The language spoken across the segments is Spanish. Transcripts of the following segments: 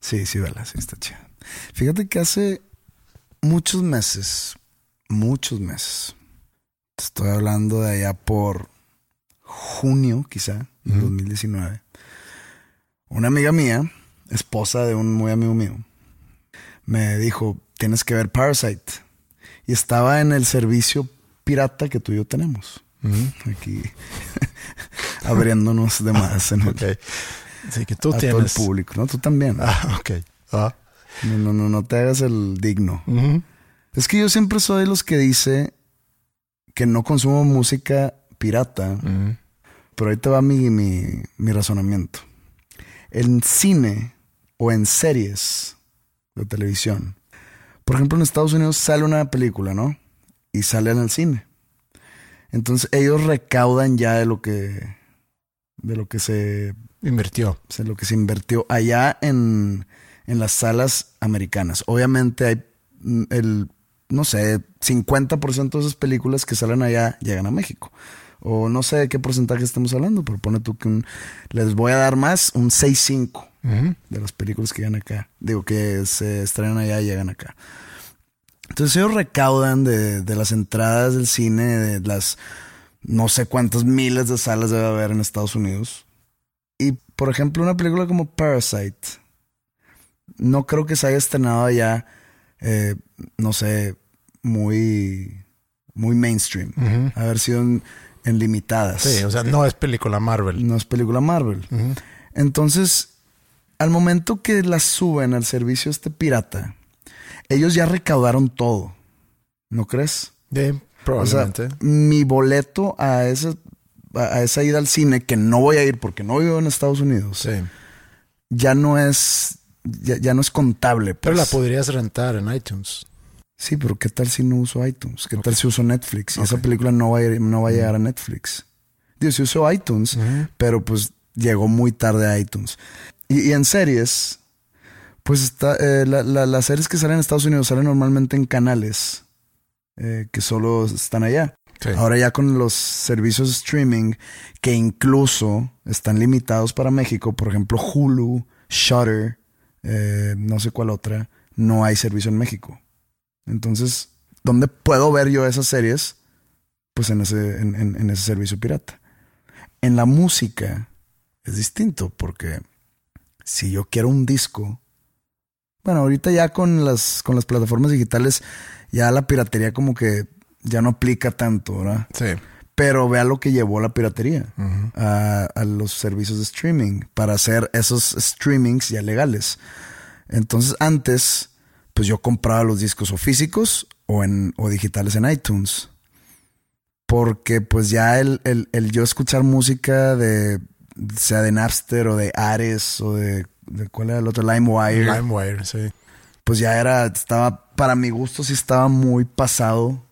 Sí, sí, vela, sí, está chida. Fíjate que hace muchos meses, muchos meses, te estoy hablando de allá por junio, quizá, de 2019, una amiga mía, esposa de un muy amigo mío, me dijo, tienes que ver Parasite. Y estaba en el servicio pirata que tú y yo tenemos. Aquí abriéndonos de más en el. Sí, que tú a todo el tienes. público, ¿no? Tú también. Ah, ok. Ah. No, no, no, no te hagas el digno. Es que yo siempre soy de los que dice que no consumo música pirata, pero ahí te va mi, mi, mi razonamiento. En cine o en series de televisión, por ejemplo, en Estados Unidos sale una película, ¿no? Y sale en el cine. Entonces ellos recaudan ya de lo que de lo que se Invirtió. o sea, lo que se invirtió allá en, en las salas americanas. Obviamente hay mm, el, no sé, 50% de esas películas que salen allá llegan a México. O no sé de qué porcentaje estamos hablando, pero pone tú que un- les voy a dar más, un 6-5 Ujú. de las películas que llegan acá. Digo, que se estrenan allá y llegan acá. Entonces ellos recaudan de, de las entradas del cine, de las no sé cuántas miles de salas debe haber en Estados Unidos. Por ejemplo, una película como Parasite, no creo que se haya estrenado allá, eh, no sé, muy, muy mainstream. Ujú. Haber sido en, en limitadas. Sí, o sea, no es película Marvel. No es película Marvel. Entonces, al momento que la suben al servicio este pirata, ellos ya recaudaron todo. ¿No crees? Sí, O sea, probablemente. mi boleto a esa, a esa ida al cine, que no voy a ir porque no vivo en Estados Unidos, sí. ya no es, ya, ya no es contable. Pero la pues. podrías rentar en iTunes. Sí, pero ¿qué tal si no uso iTunes? ¿Qué tal si uso Netflix? Y esa película no va a, ir- no va a llegar a Netflix. Digo, si uso iTunes, pero pues llegó muy tarde a iTunes. Y, y en series, pues está, eh, la- la- las series que salen en Estados Unidos salen normalmente en canales eh, que solo están allá. Ahora ya con los servicios streaming que incluso están limitados para México, por ejemplo Hulu, Shutter, eh, no sé cuál otra, no hay servicio en México. Entonces, ¿dónde puedo ver yo esas series? Pues en ese, en, en- en ese servicio pirata. En la música es distinto porque si yo quiero un disco, bueno, ahorita ya con las, con las plataformas digitales, ya la piratería como que ya no aplica tanto, ¿verdad? Sí. Pero vea lo que llevó la piratería a los servicios de streaming para hacer esos streamings ya legales. Entonces antes, pues yo compraba los discos o físicos o, en, o digitales en iTunes. Porque pues ya el, el, el yo escuchar música de, sea de Napster o de Ares o de, de ¿cuál era el otro? LimeWire LimeWire, sí. pues ya era, estaba, para mi gusto sí estaba muy pasado,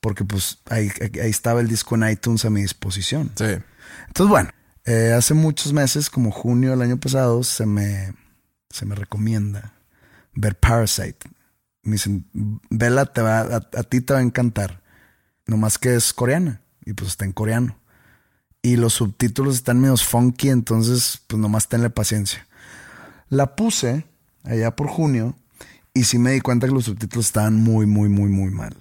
porque pues ahí, ahí estaba el disco en iTunes a mi disposición. Sí. Entonces, bueno, eh, hace muchos meses, como junio del año pasado, se me, se me recomienda ver Parasite. Me dicen, vela, te va, a, a ti te va a encantar. Nomás que es coreana, y pues está en coreano. Y los subtítulos están medios funky, entonces pues nomás tenle paciencia. La puse allá por junio y sí me di cuenta que los subtítulos estaban muy, muy, muy, muy mal.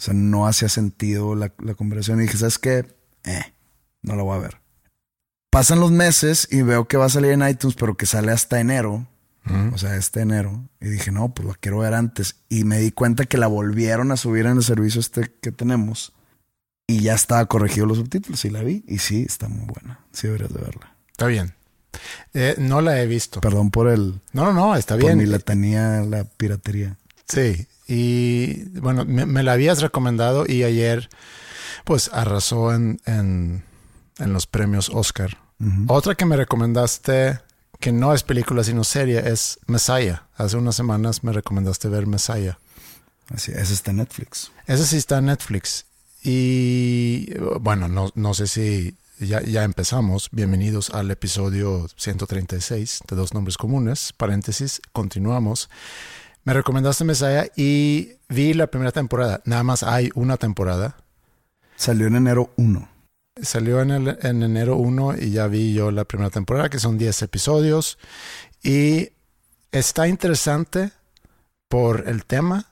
O sea, no hacía sentido la, la conversación. Y dije, ¿sabes qué? Eh, no la voy a ver. Pasan los meses y veo que va a salir en iTunes, pero que sale hasta enero. O sea, este enero. Y dije, no, pues la quiero ver antes. Y me di cuenta que la volvieron a subir en el servicio este que tenemos. Y ya estaba corregido los subtítulos y la vi. Y sí, está muy buena. Sí deberías de verla. Está bien. Eh, no la he visto. Perdón por el... No, no, no, está Por bien. mi letanía, la piratería. Sí, y bueno, me, me la habías recomendado y ayer pues arrasó en, en, en los premios Oscar. Otra que me recomendaste, que no es película sino serie, es Messiah. Hace unas semanas me recomendaste ver Messiah. Así, esa está en Netflix. Esa sí está en Netflix. Y bueno, no, no sé si ya, ya empezamos. Bienvenidos al episodio 136 de Dos Nombres Comunes. Paréntesis, continuamos. Me recomendaste Messiah y vi la primera temporada. Nada más hay una temporada. Salió en enero 1. Salió en, el, en enero 1 y ya vi yo la primera temporada, que son 10 episodios. Y está interesante por el tema,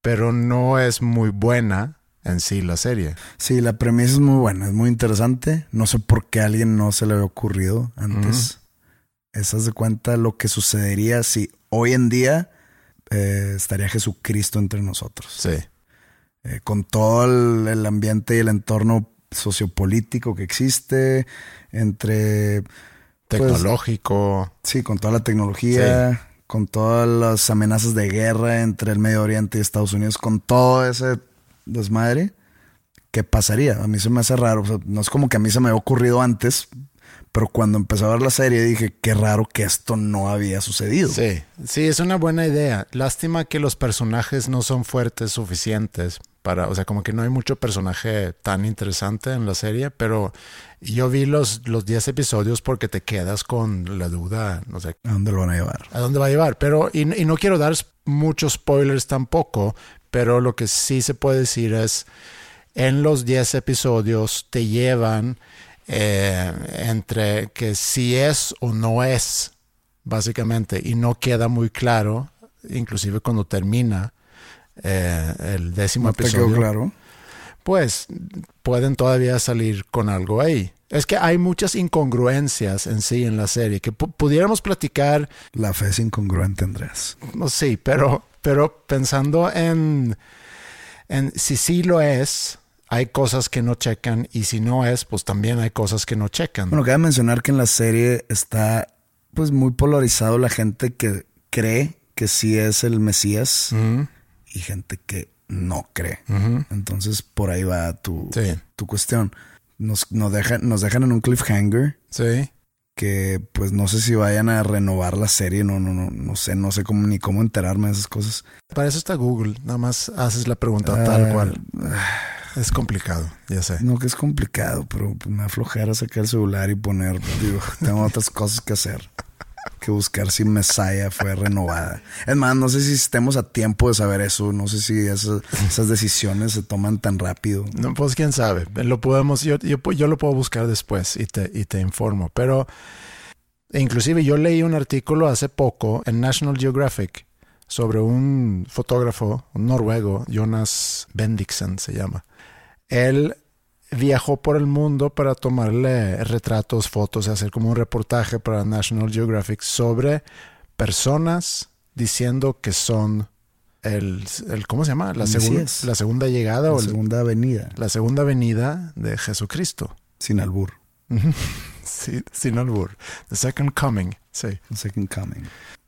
pero no es muy buena en sí la serie. Sí, la premisa es muy buena, es muy interesante. No sé por qué a alguien no se le había ocurrido antes. Es de cuenta lo que sucedería si hoy en día eh, estaría Jesucristo entre nosotros. Sí. Eh, con todo el, el ambiente y el entorno sociopolítico que existe, entre... pues, Tecnológico. Sí, con toda la tecnología, con todas las amenazas de guerra entre el Medio Oriente y Estados Unidos, con todo ese desmadre, ¿qué pasaría? A mí se me hace raro. O sea, no es como que a mí se me había ocurrido antes, pero cuando empecé a ver la serie dije, qué raro que esto no había sucedido. Sí, sí, es una buena idea. Lástima que los personajes no son fuertes suficientes para, o sea, como que no hay mucho personaje tan interesante en la serie, pero yo vi los, los 10 episodios porque te quedas con la duda, no sé, ¿A dónde lo van a llevar? a dónde va a llevar. Pero, y, y no quiero dar muchos spoilers tampoco, pero lo que sí se puede decir es, en los 10 episodios te llevan eh, entre que si es o no es, básicamente, y no queda muy claro, inclusive cuando termina eh, el décimo ¿No te episodio quedó claro? pues pueden todavía salir con algo ahí. Es que hay muchas incongruencias en sí en la serie que pu- pudiéramos platicar, La fe es incongruente, Andrés. no sí, pero, pero pensando en, en si sí lo es, hay cosas que no checan y si no es, pues también hay cosas que no checan. Bueno, cabe mencionar que en la serie está pues muy polarizado la gente que cree que sí es el Mesías y gente que no cree. Entonces por ahí va tu, Sí, tu cuestión. Nos, nos, dejan, nos dejan en un cliffhanger sí. Que pues no sé si vayan a renovar la serie, no, no, no, no sé, no sé cómo ni cómo enterarme de esas cosas. Para eso está Google, nada más haces la pregunta Ah, tal cual. Es complicado, ya sé. No que es complicado, pero me aflojera sacar el celular y poner, digo, tengo otras cosas que hacer. Que buscar si Messiah fue renovada. Es más, no sé si estemos a tiempo de saber eso. No sé si esas, decisiones se toman tan rápido. No, pues quién sabe. Lo podemos, yo, yo, yo lo puedo buscar después y te, y te informo. Pero inclusive yo leí un artículo hace poco en National Geographic sobre un fotógrafo, noruego, Jonas Bendiksen se llama. Él viajó por el mundo para tomarle retratos, fotos, hacer como un reportaje para National Geographic sobre personas diciendo que son el, el ¿cómo se llama? La, segun- la segunda llegada La o el- segunda avenida, la segunda venida de Jesucristo. sin albur. Sí, sin albur. The second coming. Sí. The second coming.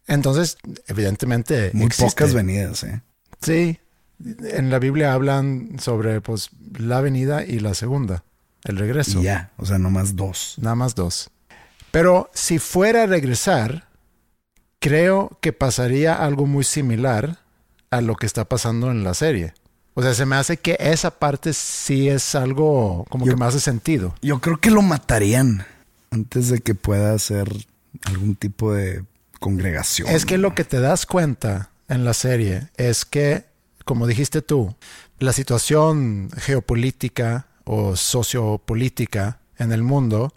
Entonces, evidentemente. Muy existe. pocas venidas, ¿eh? Sí. En la Biblia hablan sobre pues la venida y la segunda. El regreso. Y ya, o sea, nomás dos. Nada más dos. Pero si fuera a regresar, creo que pasaría algo muy similar a lo que está pasando en la serie. O sea, se me hace que esa parte sí es algo como Yo- que me hace sentido. Yo creo que lo matarían antes de que pueda hacer algún tipo de congregación. Es que lo que te das cuenta en la serie es que, como dijiste tú, la situación geopolítica o sociopolítica en el mundo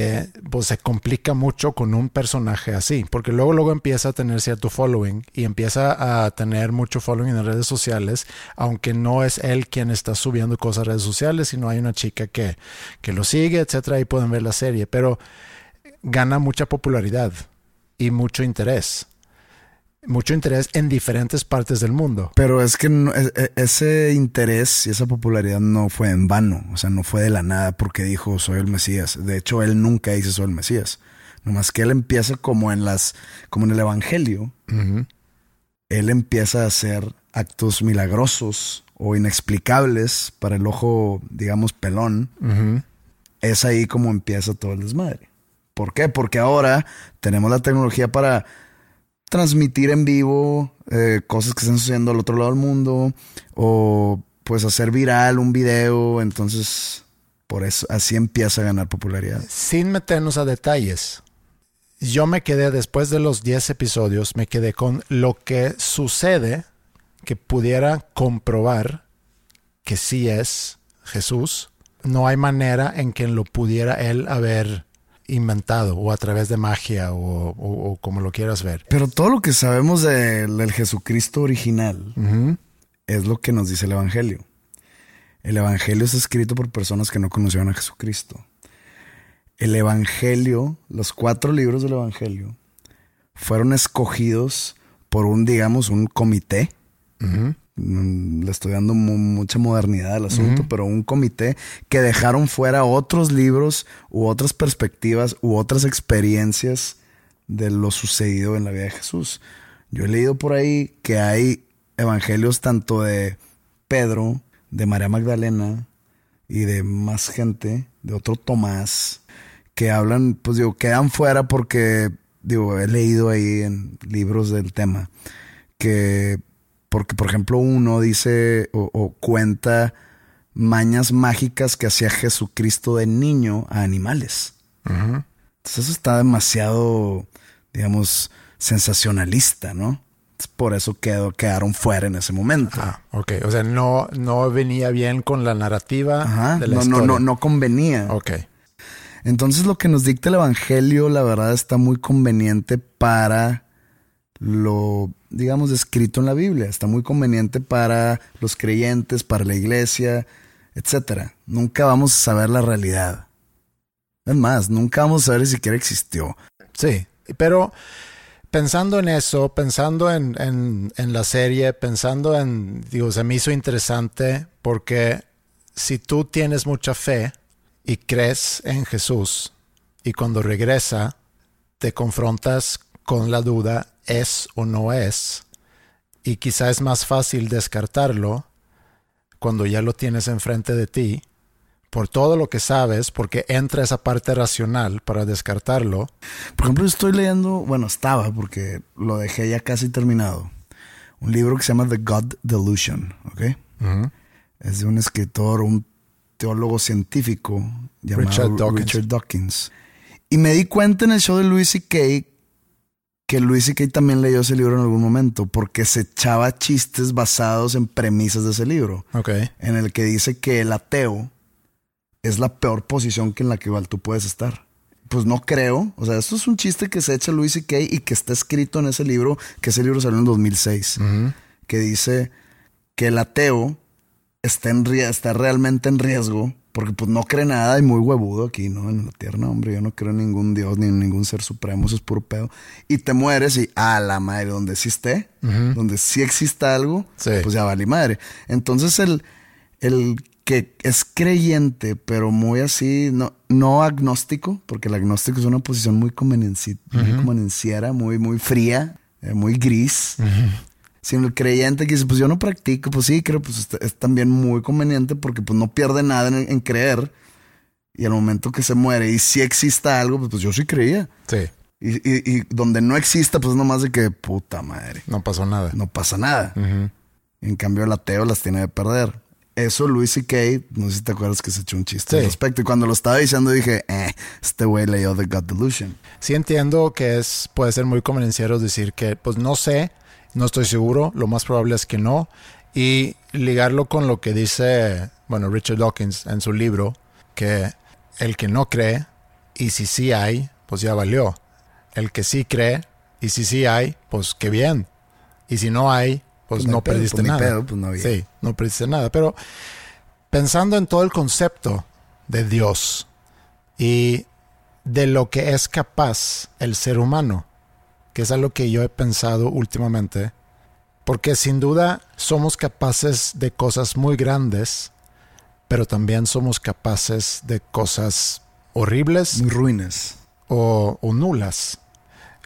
eh, pues se complica mucho con un personaje así, porque luego luego empieza a tener cierto following y empieza a tener mucho following en redes sociales, aunque no es él quien está subiendo cosas a redes sociales, sino hay una chica que, que lo sigue, etcétera, y pueden ver la serie, pero gana mucha popularidad y mucho interés mucho interés en diferentes partes del mundo. Pero es que e, e, ese interés y esa popularidad no fue en vano, o sea, no fue de la nada porque dijo soy el Mesías. De hecho, él nunca dice soy el Mesías. Nomás que él empieza como en las, como en el Evangelio. Él empieza a hacer actos milagrosos o inexplicables para el ojo, digamos, pelón. Es ahí como empieza todo el desmadre. ¿Por qué? Porque ahora tenemos la tecnología para transmitir en vivo eh, cosas que están sucediendo al otro lado del mundo o pues hacer viral un video, entonces por eso así empieza a ganar popularidad. Sin meternos a detalles, yo me quedé después de los 10 episodios, me quedé con lo que sucede que pudiera comprobar que sí es Jesús. No hay manera en que lo pudiera él haber inventado o a través de magia o, como lo quieras ver. Pero todo lo que sabemos del Jesucristo original es lo que nos dice el Evangelio. El Evangelio es escrito por personas que no conocieron a Jesucristo. El Evangelio, los cuatro libros del Evangelio, fueron escogidos por un, digamos, un comité Mm, le estoy dando mucha modernidad al asunto, pero un comité que dejaron fuera otros libros u otras perspectivas u otras experiencias de lo sucedido en la vida de Jesús. Yo he leído por ahí que hay evangelios tanto de Pedro, de María Magdalena y de más gente, de otro Tomás, que hablan, pues digo, quedan fuera porque, digo, he leído ahí en libros del tema, que porque, por ejemplo, uno dice o, cuenta mañas mágicas que hacía Jesucristo de niño a animales. Entonces eso está demasiado, digamos, sensacionalista, ¿no? Por eso quedó, quedaron fuera en ese momento. Ah, ok. O sea, no, no venía bien con la narrativa de la no, historia. No, no, no convenía. Ok. Entonces lo que nos dicta el Evangelio, la verdad, está muy conveniente para lo, digamos, descrito en la Biblia. Está muy conveniente para los creyentes, para la iglesia, etc. Nunca vamos a saber la realidad. Es más, nunca vamos a saber si siquiera existió. Sí, pero pensando en eso, pensando en, en, en la serie, pensando en, digo, se me hizo interesante porque si tú tienes mucha fe y crees en Jesús y cuando regresa te confrontas con la duda es o no es, y quizá es más fácil descartarlo cuando ya lo tienes enfrente de ti, por todo lo que sabes, porque entra esa parte racional para descartarlo. Por ejemplo, estoy leyendo, bueno, estaba, porque lo dejé ya casi terminado, un libro que se llama The God Delusion, ¿ok? Es de un escritor, un teólogo científico llamado Richard Dawkins. Richard Dawkins. Y me di cuenta en el show de Louis C.K que Luis C.K. también leyó ese libro en algún momento, porque se echaba chistes basados en premisas de ese libro. Ok. En el que dice que el ateo es la peor posición que en la que igual tú puedes estar. Pues no creo. O sea, esto es un chiste que se echa Luis C.K. y que está escrito en ese libro, que ese libro salió en 2006, que dice que el ateo está, en, está realmente en riesgo porque pues no cree nada y muy huevudo aquí, ¿no? En la tierra, hombre, yo no creo en ningún Dios ni en ningún ser supremo, eso es puro pedo. Y te mueres y, a la madre, donde sí esté, donde sí exista algo, pues ya vale madre. Entonces el, el que es creyente, pero muy así, no, no agnóstico, porque el agnóstico es una posición muy, convenenciera, muy, muy fría, eh, muy gris sino el creyente que dice, pues yo no practico, pues sí, creo, pues es, también muy conveniente porque pues no pierde nada en, creer. Y al momento que se muere y si exista algo, pues, pues, yo sí creía. Sí. Y, donde no exista, pues nomás de que puta madre. No pasó nada. No pasa nada. En cambio, el ateo las tiene de perder. Eso Luis y Kay, no sé si te acuerdas que se echó un chiste al respecto. Y cuando lo estaba diciendo dije, eh, este güey leyó The God Delusion. Sí entiendo que es, puede ser muy convenciero decir que, pues no sé, no estoy seguro, lo más probable es que no. Y ligarlo con lo que dice, bueno, Richard Dawkins en su libro, que el que no cree Y si sí hay, pues ya valió. El que sí cree, y si sí hay, pues qué bien. Y si no hay, pues, Pues no pedo, perdiste pues ni nada. pedo, pues no. Sí, no perdiste nada. Pero pensando en todo el concepto de Dios y de lo que es capaz el ser humano, que es algo que yo he pensado últimamente, porque sin duda somos capaces de cosas muy grandes, pero también somos capaces de cosas horribles ruines. o, o nulas.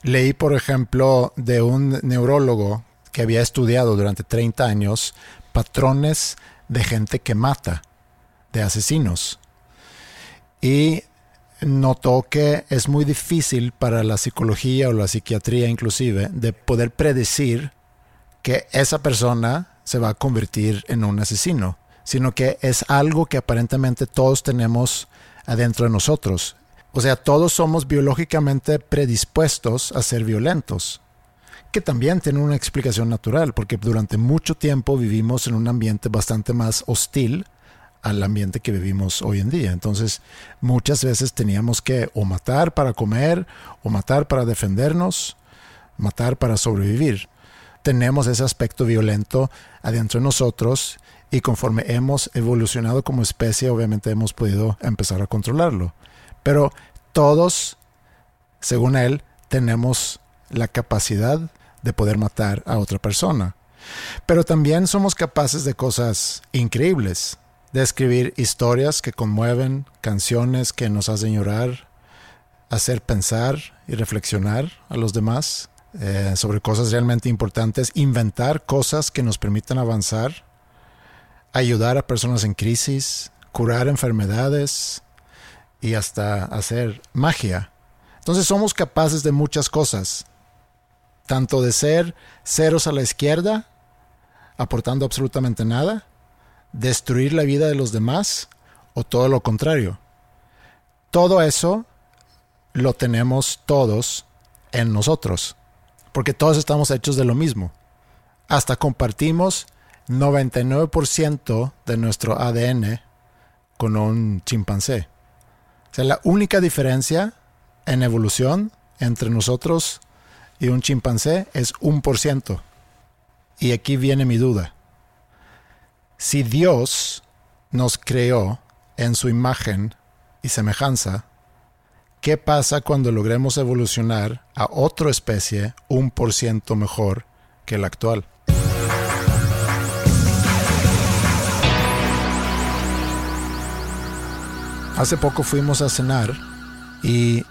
Leí, por ejemplo, de un neurólogo que había estudiado durante 30 años patrones de gente que mata, de asesinos. Y notó que es muy difícil para la psicología o la psiquiatría inclusive de poder predecir que esa persona se va a convertir en un asesino, sino que es algo que aparentemente todos tenemos adentro de nosotros. O sea, todos somos biológicamente predispuestos a ser violentos, que también tiene una explicación natural, porque durante mucho tiempo vivimos en un ambiente bastante más hostil al ambiente que vivimos hoy en día. Entonces, muchas veces teníamos que o matar para comer, o matar para defendernos, matar para sobrevivir. Tenemos ese aspecto violento adentro de nosotros y conforme hemos evolucionado como especie, obviamente hemos podido empezar a controlarlo. Pero todos, según él, tenemos la capacidad de poder matar a otra persona. Pero también somos capaces de cosas increíbles, de escribir historias que conmueven, canciones que nos hacen llorar, hacer pensar y reflexionar a los demás eh, sobre cosas realmente importantes, inventar cosas que nos permitan avanzar, ayudar a personas en crisis, curar enfermedades y hasta hacer magia. Entonces somos capaces de muchas cosas, tanto de ser ceros a la izquierda, aportando absolutamente nada, destruir la vida de los demás o todo lo contrario. Todo eso lo tenemos todos en nosotros, porque todos estamos hechos de lo mismo. Hasta compartimos 99% de nuestro ADN con un chimpancé. O sea, la única diferencia en evolución entre nosotros y un chimpancé es un por ciento. Y aquí viene mi duda. Si Dios nos creó en su imagen y semejanza, ¿qué pasa cuando logremos evolucionar a otra especie un por ciento mejor que la actual? Hace poco fuimos a cenar y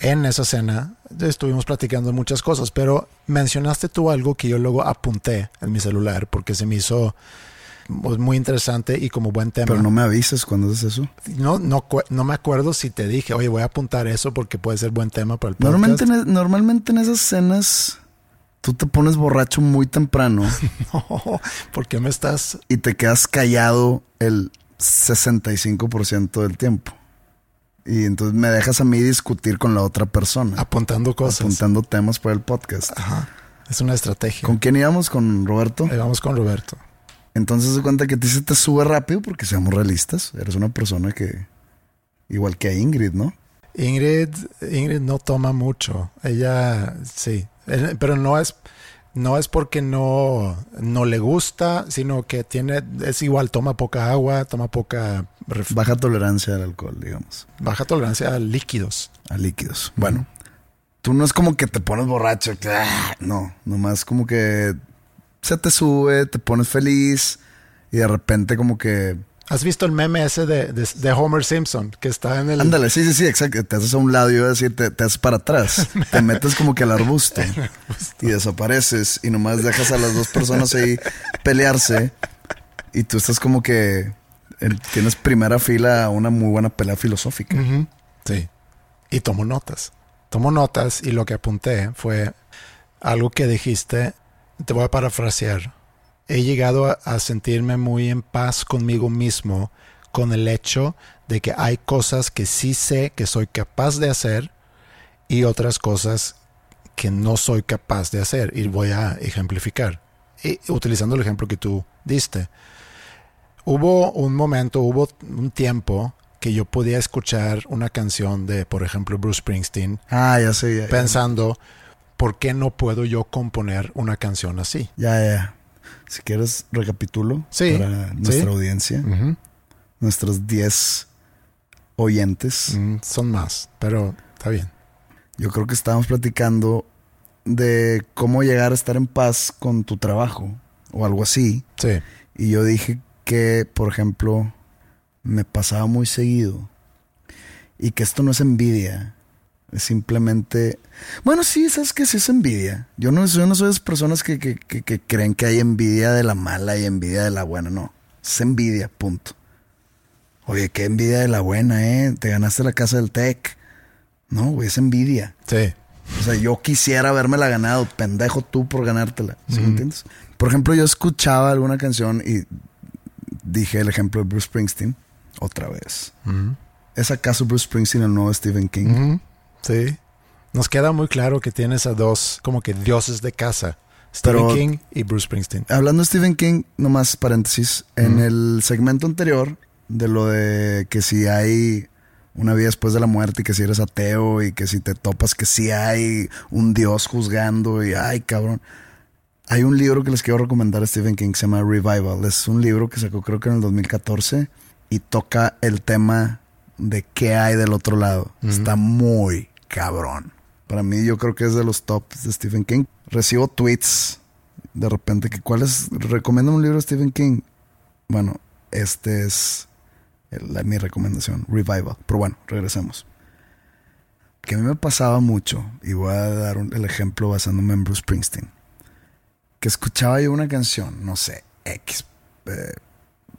en esa cena estuvimos platicando muchas cosas, pero mencionaste tú algo que yo luego apunté en mi celular porque se me hizo pues, muy interesante y como buen tema. Pero no me avisas cuando haces eso. No, no, no me acuerdo si te dije, oye, voy a apuntar eso porque puede ser buen tema para el podcast. Normalmente en, normalmente en esas cenas tú te pones borracho muy temprano No, ¿por qué me estás y te quedas callado el 65% del tiempo. Y entonces me dejas a mí discutir con la otra persona, apuntando cosas? apuntando temas para el podcast. Ajá. Es una estrategia. ¿Con quién íbamos? ¿Con Roberto? Ahí vamos con Roberto. Entonces se cuenta que a ti se te sube rápido porque seamos realistas. Eres una persona que, igual que a Ingrid, ¿no? Ingrid, Ingrid no toma mucho. Ella sí, Eh, pero no es no es porque no no le gusta, sino que tiene es igual toma poca agua, toma poca Baja tolerancia al alcohol, digamos, baja tolerancia a líquidos. a líquidos. Bueno, tú no es como que te pones borracho, ah, no, nomás como que se te sube, te pones feliz y de repente como que... ¿Has visto el meme ese de, de, de Homer Simpson que está en el Ándale, sí, sí, sí, exacto. Te haces a un lado y iba a decir, te, te haces para atrás. te metes como que al arbusto y desapareces y nomás dejas a las dos personas ahí pelearse y tú estás como que en- tienes primera fila a una muy buena pelea filosófica. Sí. Y tomo notas. Tomo notas y lo que apunté fue algo que dijiste, te voy a parafrasear. He llegado a, a sentirme muy en paz conmigo mismo con el hecho de que hay cosas que sí sé que soy capaz de hacer y otras cosas que no soy capaz de hacer. Y voy a ejemplificar. Y utilizando el ejemplo que tú diste. Hubo un momento, hubo un tiempo que yo podía escuchar una canción de, por ejemplo, Bruce Springsteen, Ah, ya sé. Ya, ya. pensando, ¿por qué no puedo yo componer una canción así? Ya, ya. Si quieres, recapitulo Sí, para sí. nuestra audiencia, Ujú. nuestros 10 oyentes. Mm, son más, pero está bien. Yo creo que estábamos platicando de cómo llegar a estar en paz con tu trabajo o algo así. Sí. Y yo dije que, por ejemplo, me pasaba muy seguido. Y que esto no es envidia. Es simplemente. Bueno, sí, sabes que sí es envidia. Yo no, yo no soy de esas personas que, que- que- que creen que hay envidia de la mala y envidia de la buena. No. Es envidia, punto. Oye, qué envidia de la buena, ¿eh? Te ganaste la casa del tech. No, güey, es envidia. Sí. O sea, yo quisiera habérmela ganado, pendejo tú por ganártela. ¿Sí me entiendes? Por ejemplo, yo escuchaba alguna canción y dije el ejemplo de Bruce Springsteen otra vez. ¿Es acaso Bruce Springsteen el nuevo Stephen King? Ujú. Sí. Nos queda muy claro que tienes a dos como que dioses de casa. Stephen Pero- King y Bruce Springsteen. Hablando de Stephen King, nomás paréntesis, en el segmento anterior de lo de que si hay una vida después de la muerte y que si eres ateo y que si te topas que si hay un Dios juzgando y ay cabrón. Hay un libro que les quiero recomendar a Stephen King que se llama Revival. Es un libro que sacó creo que en el 2014 y toca el tema de qué hay del otro lado. Está muy cabrón. Para mí yo creo que es de los tops de Stephen King. Recibo tweets de repente que cuál es, recomienda un libro de Stephen King. Bueno, este es la- mi recomendación, Revival. Pero bueno, regresemos. Que a mí me pasaba mucho, y voy a dar un- el ejemplo basándome en Bruce Springsteen, que escuchaba yo una canción, no sé, X, eh,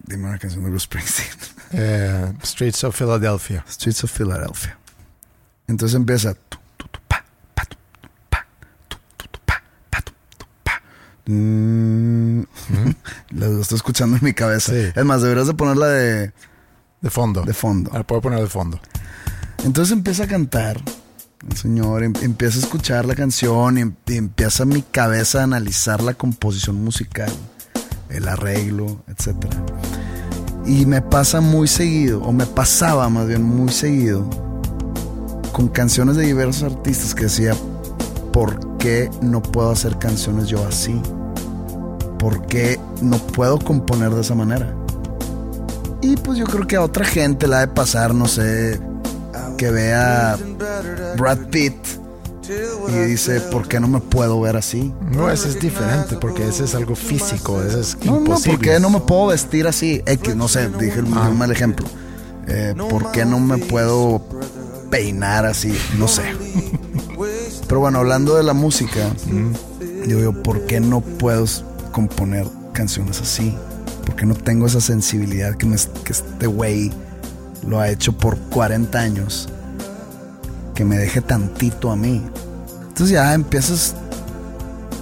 dime una canción de Bruce Springsteen. Eh, Streets of Philadelphia. Streets of Philadelphia. Entonces empieza. Mm. Lo estoy escuchando en mi cabeza. Sí. Es más, deberías de ponerla de, De fondo. de fondo. La puedo poner de fondo. Entonces empieza a cantar el señor, em- empieza a escuchar la canción y, em- y empieza mi cabeza a analizar la composición musical, el arreglo, etc. Y me pasa muy seguido, o me pasaba más bien muy seguido, con canciones de diversos artistas que decía, ¿por qué no puedo hacer canciones yo así? ¿Por qué no puedo componer de esa manera? Y pues yo creo que a otra gente la de pasar, no sé, que vea Brad Pitt y dice, ¿por qué no me puedo ver así? No, ese es diferente porque ese es algo físico. Ese es No, no, imposible. ¿por qué no me puedo vestir así? X, no sé, dije un un mal ejemplo. Eh, ¿Por qué no me puedo peinar así? No sé. Pero bueno, hablando de la música, digo yo, ¿por qué no puedo componer canciones así? ¿Por qué no tengo esa sensibilidad que, me- que este güey lo ha hecho por 40 años? Que me deje tantito a mí. Entonces ya empiezas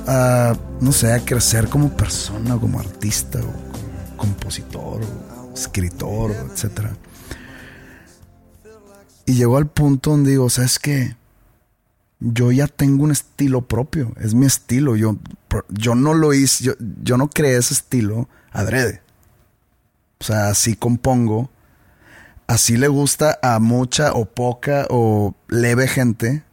a, no sé, a crecer como persona, como artista, o como compositor, o escritor, etcétera. Y llegó al punto donde digo, ¿sabes qué? Yo ya tengo un estilo propio, es mi estilo. Yo, yo no lo hice, yo, yo no creé ese estilo adrede. O sea, así compongo, así le gusta a mucha o poca o leve gente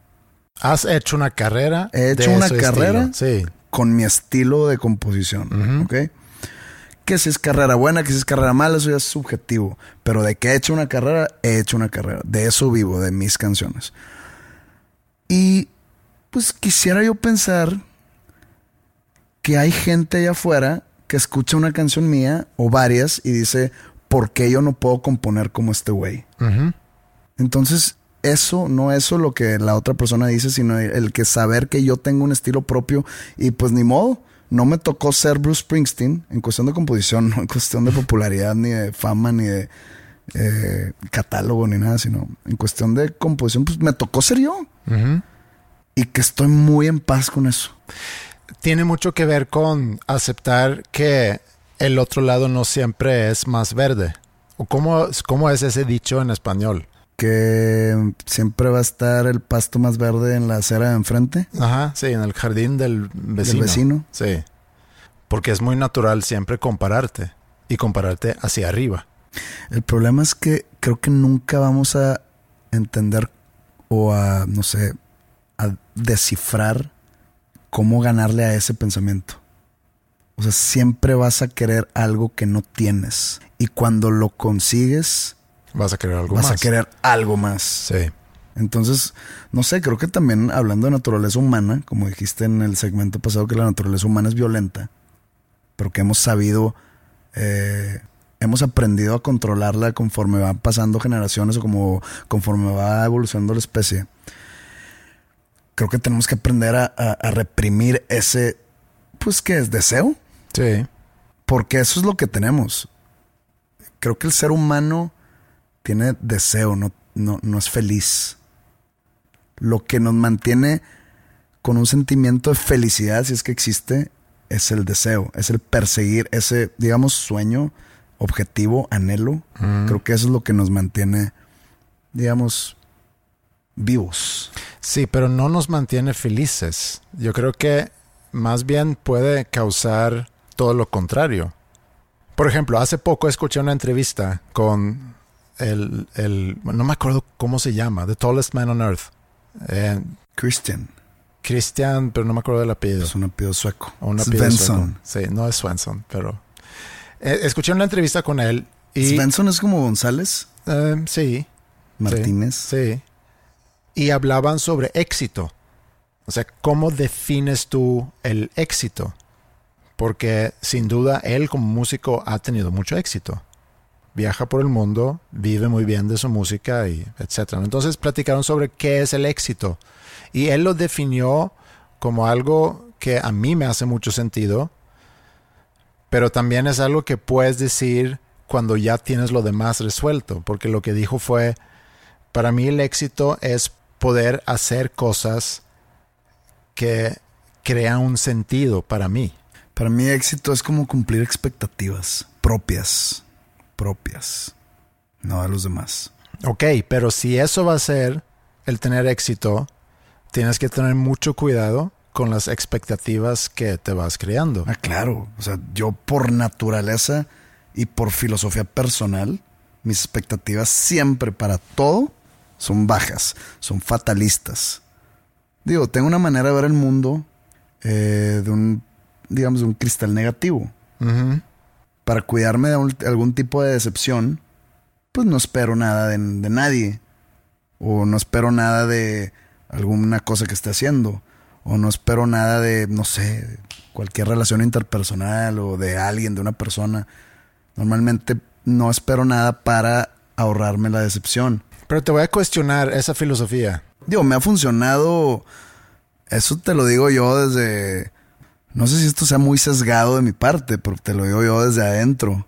Has hecho una carrera. He hecho de una carrera. estilo. Sí. con mi estilo de composición, ¿ok? Que si es carrera buena, que si es carrera mala, eso ya es subjetivo. Pero de que he hecho una carrera, he hecho una carrera. De eso vivo, de mis canciones. Y pues quisiera yo pensar que hay gente allá afuera que escucha una canción mía o varias y dice, ¿por qué yo no puedo componer como este güey? Entonces, eso, no eso lo que la otra persona dice, sino el que saber que yo tengo un estilo propio y pues ni modo, no me tocó ser Bruce Springsteen en cuestión de composición, no en cuestión de popularidad, ni de fama, ni de eh, catálogo, ni nada, sino en cuestión de composición, pues me tocó ser yo. Y que estoy muy en paz con eso. Tiene mucho que ver con aceptar que el otro lado no siempre es más verde. ¿O cómo, cómo es ese dicho en español? Que siempre va a estar el pasto más verde en la acera de enfrente. Ajá, sí, en el jardín del vecino. vecino. Sí. Porque es muy natural siempre compararte y compararte hacia arriba. El problema es que, creo que nunca vamos a entender o a, no sé, a descifrar cómo ganarle a ese pensamiento. O sea, siempre vas a querer algo que no tienes. Y cuando lo consigues, Vas a querer algo vas más. a querer algo más. Sí. Entonces, no sé, creo que también hablando de naturaleza humana, como dijiste en el segmento pasado, que la naturaleza humana es violenta, pero que hemos sabido, eh, hemos aprendido a controlarla conforme van pasando generaciones o como conforme va evolucionando la especie. Creo que tenemos que aprender a, a- a reprimir ese, pues, ¿qué es? ¿Deseo? Sí. Porque eso es lo que tenemos. Creo que el ser humano tiene deseo, no, no, no es feliz. Lo que nos mantiene con un sentimiento de felicidad, si es que existe, es el deseo, es el perseguir ese, digamos, sueño, objetivo, anhelo. Creo que eso es lo que nos mantiene, digamos, vivos. Sí, pero no nos mantiene felices. Yo creo que más bien puede causar todo lo contrario. Por ejemplo, hace poco escuché una entrevista con el, el no me acuerdo cómo se llama, The Tallest Man on Earth. Eh, Christian, Christian, pero no me acuerdo del apellido. es un apellido sueco. Un apellido Svensson. sueco. Sí, no es Swenson, pero... eh, escuché una entrevista con él y... Svensson es como González, eh, sí, Martínez. Sí. Y hablaban sobre éxito. O sea, ¿cómo defines tú el éxito? Porque sin duda él como músico ha tenido mucho éxito. Viaja por el mundo, vive muy bien de su música y etcétera. Entonces platicaron sobre qué es el éxito. Y él lo definió como algo que a mí me hace mucho sentido, pero también es algo que puedes decir cuando ya tienes lo demás resuelto, porque lo que dijo fue, para mí el éxito es poder hacer cosas que crean un sentido para mí. Para mí éxito es como cumplir expectativas propias, propias, no de los demás. Ok, pero si eso va a ser el tener éxito, tienes que tener mucho cuidado con las expectativas que te vas creando. Ah, claro, o sea, yo por naturaleza y por filosofía personal, mis expectativas siempre para todo son bajas, son fatalistas. Digo, tengo una manera de ver el mundo eh, de un, digamos, de un cristal negativo. Para cuidarme de un- algún tipo de decepción, pues no espero nada de, de nadie. O no espero nada de alguna cosa que esté haciendo. O no espero nada de, no sé, cualquier relación interpersonal o de alguien, de una persona. Normalmente no espero nada para ahorrarme la decepción. Pero te voy a cuestionar esa filosofía. Digo, me ha funcionado. Eso te lo digo yo desde. No sé si esto sea muy sesgado de mi parte, pero te lo digo yo desde adentro.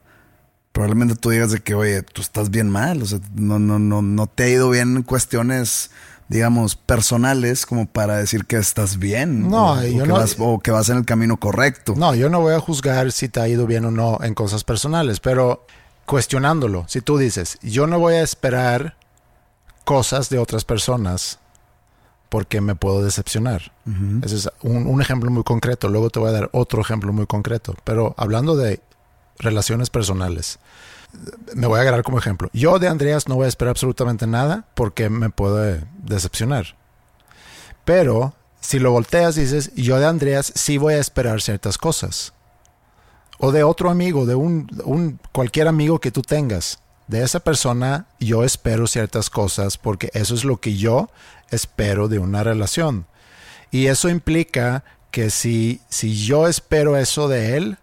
Probablemente tú digas de que, oye, tú estás bien mal. O sea, no, no, no, no te ha ido bien en cuestiones, digamos, personales, como para decir que estás bien. No, o, o yo que no- vas, o que vas en el camino correcto. No, yo no voy a juzgar si te ha ido bien o no en cosas personales, pero cuestionándolo, si tú dices, yo no voy a esperar cosas de otras personas porque me puedo decepcionar. Ese es un, un ejemplo muy concreto, luego te voy a dar otro ejemplo muy concreto, pero hablando de relaciones personales, me voy a agarrar como ejemplo. Yo de Andreas no voy a esperar absolutamente nada porque me puedo decepcionar. Pero si lo volteas y dices, yo de Andreas sí voy a esperar ciertas cosas. O de otro amigo, de un, un cualquier amigo que tú tengas. De esa persona yo espero ciertas cosas porque eso es lo que yo espero de una relación. Y eso implica que si, si yo espero eso de él,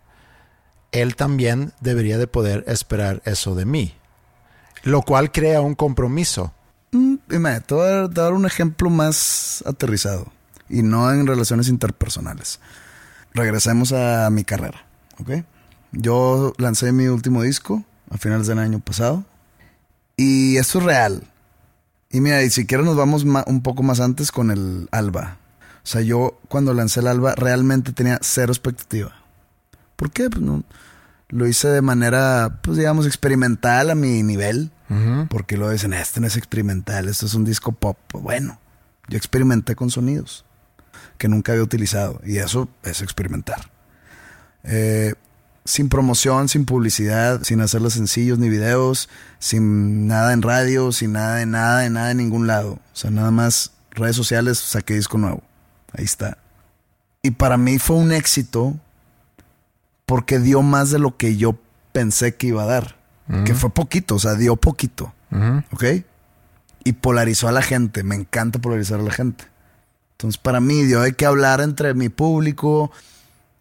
él también debería de poder esperar eso de mí. Lo cual crea un compromiso. Mm, a dar, te voy a dar un ejemplo más aterrizado y no en relaciones interpersonales. Regresemos a mi carrera, ¿ok? Yo lancé mi último disco a finales del año pasado y esto es real. Y mira, y si quieres nos vamos un poco más antes con el Alba. O sea, yo cuando lancé el Alba realmente tenía cero expectativa. ¿Por qué? Pues no, lo hice de manera, pues digamos, experimental a mi nivel. Porque lo dicen, este no es experimental, esto es un disco pop. Bueno, yo experimenté con sonidos que nunca había utilizado y eso es experimentar. Eh, sin promoción, sin publicidad, sin hacerlos sencillos ni videos, sin nada en radio, sin nada de nada, de nada en ningún lado. O sea, nada más redes sociales, saqué disco nuevo. Ahí está. Y para mí fue un éxito porque dio más de lo que yo pensé que iba a dar. Que fue poquito, o sea, dio poquito. ¿Ok? Y polarizó a la gente. Me encanta polarizar a la gente. Entonces, para mí dio de qué hablar entre mi público.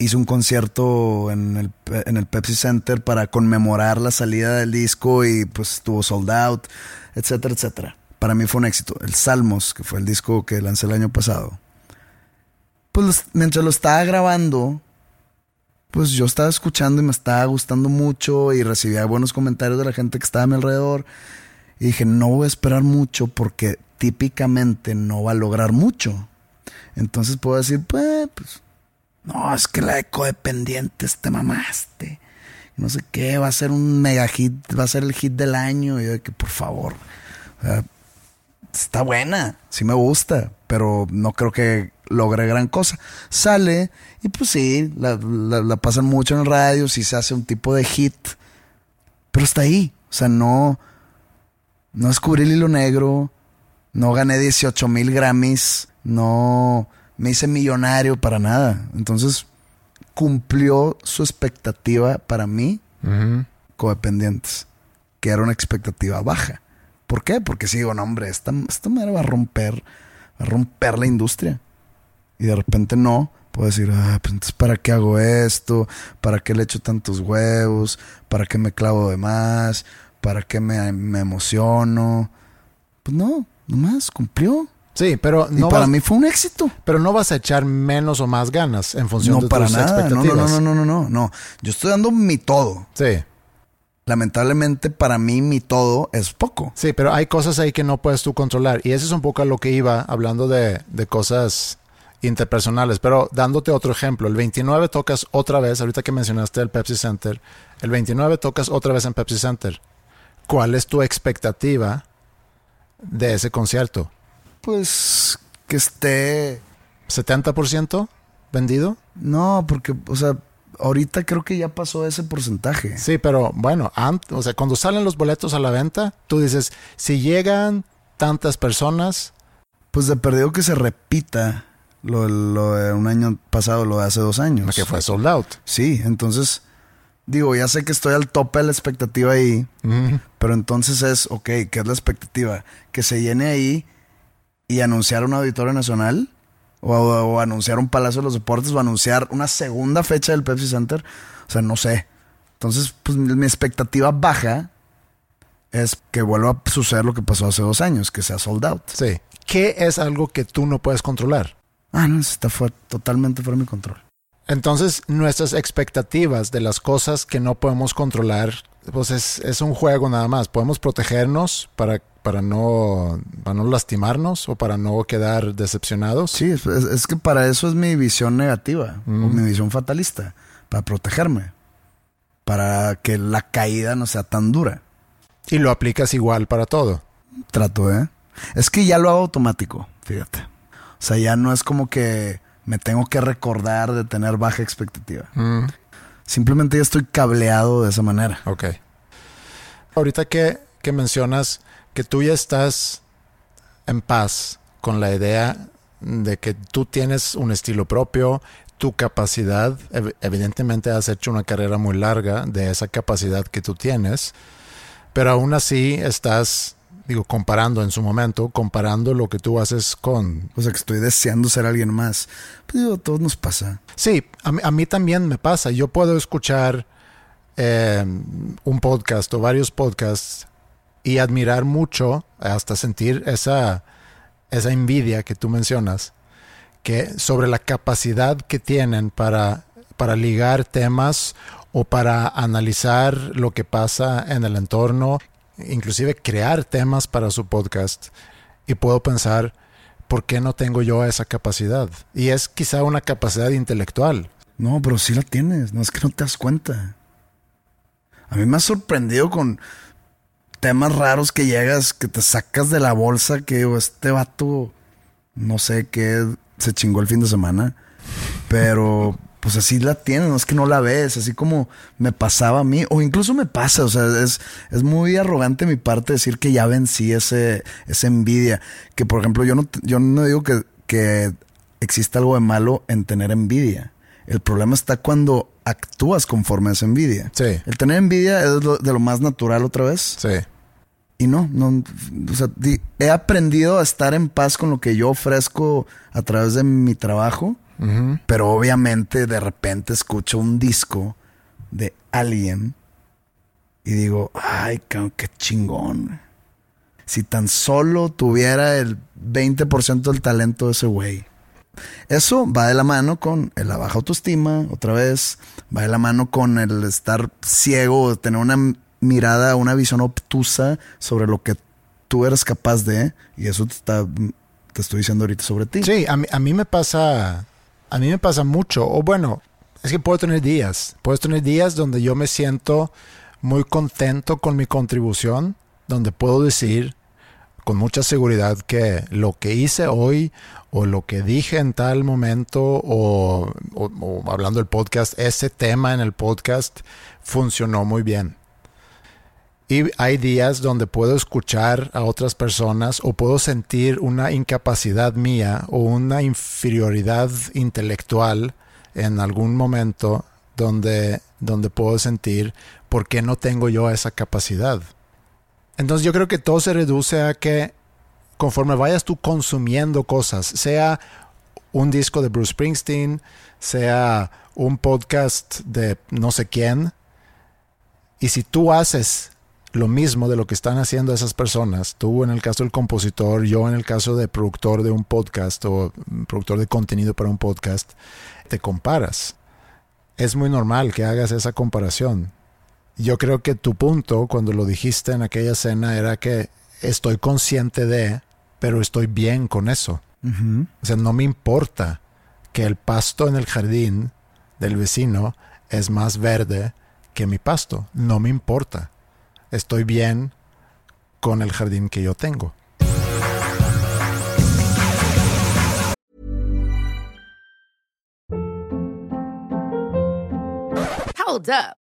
Hice un concierto en el, en el Pepsi Center para conmemorar la salida del disco y pues estuvo sold out, etcétera, etcétera. Para mí fue un éxito. El Salmos, que fue el disco que lancé el año pasado. Pues mientras lo estaba grabando, pues yo estaba escuchando y me estaba gustando mucho y recibía buenos comentarios de la gente que estaba a mi alrededor. Y dije, no voy a esperar mucho porque típicamente no va a lograr mucho. Entonces puedo decir, pues, pues no, es que la de codependientes te mamaste. No sé qué, va a ser un mega hit, va a ser el hit del año. Y yo que por favor, está buena, sí me gusta, pero no creo que logre gran cosa. Sale y pues sí, la, pasan mucho en el radio, sí se hace un tipo de hit, pero está ahí. O sea, no, no descubrí el hilo negro, no gané 18 mil Grammys, no me hice millonario para nada. Entonces, cumplió su expectativa para mí, codependientes, que era una expectativa baja. ¿Por qué? Porque si digo, no, hombre, esta, esta madre va a romper, va a romper la industria y de repente no, puedo decir, ah, pues entonces, ¿para qué hago esto? ¿Para qué le echo tantos huevos? ¿Para qué me clavo de más? ¿Para qué me, emociono? Pues no, nomás cumplió. Sí, pero no. Y para mí fue un éxito. Pero no vas a echar menos o más ganas en función de para tus nada. No, no, no, no, no, no, no. Yo estoy dando mi todo. Sí. Lamentablemente para mí mi todo es poco. Sí, pero hay cosas ahí que no puedes tú controlar. Y eso es un poco a lo que iba hablando de, de cosas interpersonales. Pero dándote otro ejemplo, el 29 tocas otra vez, ahorita que mencionaste el Pepsi Center, el 29 tocas otra vez en Pepsi Center. ¿Cuál es tu expectativa de ese concierto? Pues que esté... ¿70% vendido? No, porque, o sea, ahorita creo que ya pasó ese porcentaje. Sí, pero bueno, o sea, cuando salen los boletos a la venta, tú dices, si llegan tantas personas... Pues de perdido que se repita lo, de un año pasado, lo de hace dos años. Que fue sold out. Sí, entonces, digo, ya sé que estoy al tope de la expectativa ahí, pero entonces es, ok, ¿qué es la expectativa? Que se llene ahí y anunciar un auditorio nacional. O, anunciar un Palacio de los Deportes o anunciar una segunda fecha del Pepsi Center. O sea, no sé. Entonces, pues mi expectativa baja es que vuelva a suceder lo que pasó hace dos años, que sea sold out. Sí. ¿Qué es algo que tú no puedes controlar? Ah, no, está fue totalmente fuera de mi control. Entonces, nuestras expectativas de las cosas que no podemos controlar, pues es, un juego nada más. Podemos protegernos para, para, no, para no lastimarnos o para no quedar decepcionados. Sí, es, que para eso es mi visión negativa o mm. mi visión fatalista, para protegerme, para que la caída no sea tan dura. Y lo aplicas igual para todo. Trato, ¿eh? Es que ya lo hago automático, fíjate. O sea, ya no es como que me tengo que recordar de tener baja expectativa. Mm. Simplemente ya estoy cableado de esa manera. Ok. Ahorita que, que mencionas que tú ya estás en paz con la idea de que tú tienes un estilo propio, tu capacidad, evidentemente has hecho una carrera muy larga de esa capacidad que tú tienes, pero aún así estás digo, comparando en su momento, comparando lo que tú haces con... O sea, que estoy deseando ser alguien más. Pues digo, todo nos pasa. Sí, a mí, también me pasa. Yo puedo escuchar eh, un podcast o varios podcasts y admirar mucho, hasta sentir esa, esa envidia que tú mencionas, que sobre la capacidad que tienen para, para ligar temas o para analizar lo que pasa en el entorno, inclusive crear temas para su podcast y puedo pensar, ¿por qué no tengo yo esa capacidad? Y es quizá una capacidad intelectual. No, pero sí la tienes, no es que no te das cuenta. A mí me ha sorprendido con temas raros que llegas, que te sacas de la bolsa, que este vato, no sé qué, se chingó el fin de semana, pero pues así la tienes, no es que no la ves, así como me pasaba a mí, o incluso me pasa, o sea, es, es muy arrogante mi parte decir que ya vencí ese, esa envidia, que por ejemplo yo no, yo no digo que, que exista algo de malo en tener envidia, el problema está cuando actúas conforme a esa envidia. Sí. El tener envidia es de lo más natural otra vez. Sí. Y no, no, o sea, he aprendido a estar en paz con lo que yo ofrezco a través de mi trabajo pero obviamente de repente escucho un disco de alguien y digo, ay, qué chingón. Si tan solo tuviera el 20% del talento de ese güey. Eso va de la mano con la baja autoestima, otra vez, va de la mano con el estar ciego, tener una mirada, una visión obtusa sobre lo que tú eres capaz de, y eso te, está, te estoy diciendo ahorita sobre ti. Sí, a mí, a mí me pasa a mí me pasa mucho, o bueno, es que puedo tener días, puedo tener días donde yo me siento muy contento con mi contribución, donde puedo decir con mucha seguridad que lo que hice hoy o lo que dije en tal momento o, hablando del podcast, ese tema en el podcast funcionó muy bien. Y hay días donde puedo escuchar a otras personas o puedo sentir una incapacidad mía o una inferioridad intelectual en algún momento donde, donde puedo sentir por qué no tengo yo esa capacidad. Entonces yo creo que todo se reduce a que conforme vayas tú consumiendo cosas, sea un disco de Bruce Springsteen, sea un podcast de no sé quién, y si tú haces lo mismo de lo que están haciendo esas personas, tú en el caso del compositor, yo en el caso de productor de un podcast o productor de contenido para un podcast, te comparas. Es muy normal que hagas esa comparación. Yo creo que tu punto cuando lo dijiste en aquella escena era que estoy consciente de, pero estoy bien con eso. O sea, no me importa que el pasto en el jardín del vecino es más verde que mi pasto. No me importa estoy bien con el jardín que yo tengo. Hold up.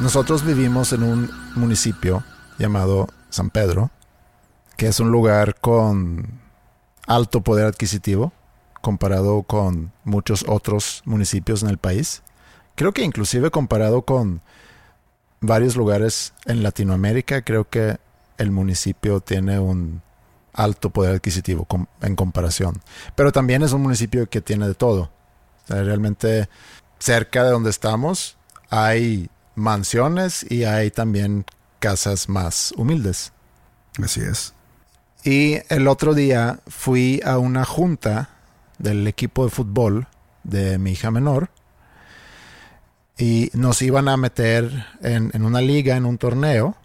Nosotros vivimos en un municipio llamado San Pedro, que es un lugar con alto poder adquisitivo comparado con muchos otros municipios en el país. Creo que inclusive comparado con varios lugares en Latinoamérica, creo que el municipio tiene un alto poder adquisitivo en comparación. Pero también es un municipio que tiene de todo. realmente cerca de donde estamos hay mansiones y hay también casas más humildes. Así es. Y el otro día fui a una junta del equipo de fútbol de mi hija menor y nos iban a meter en, en una liga, en un torneo.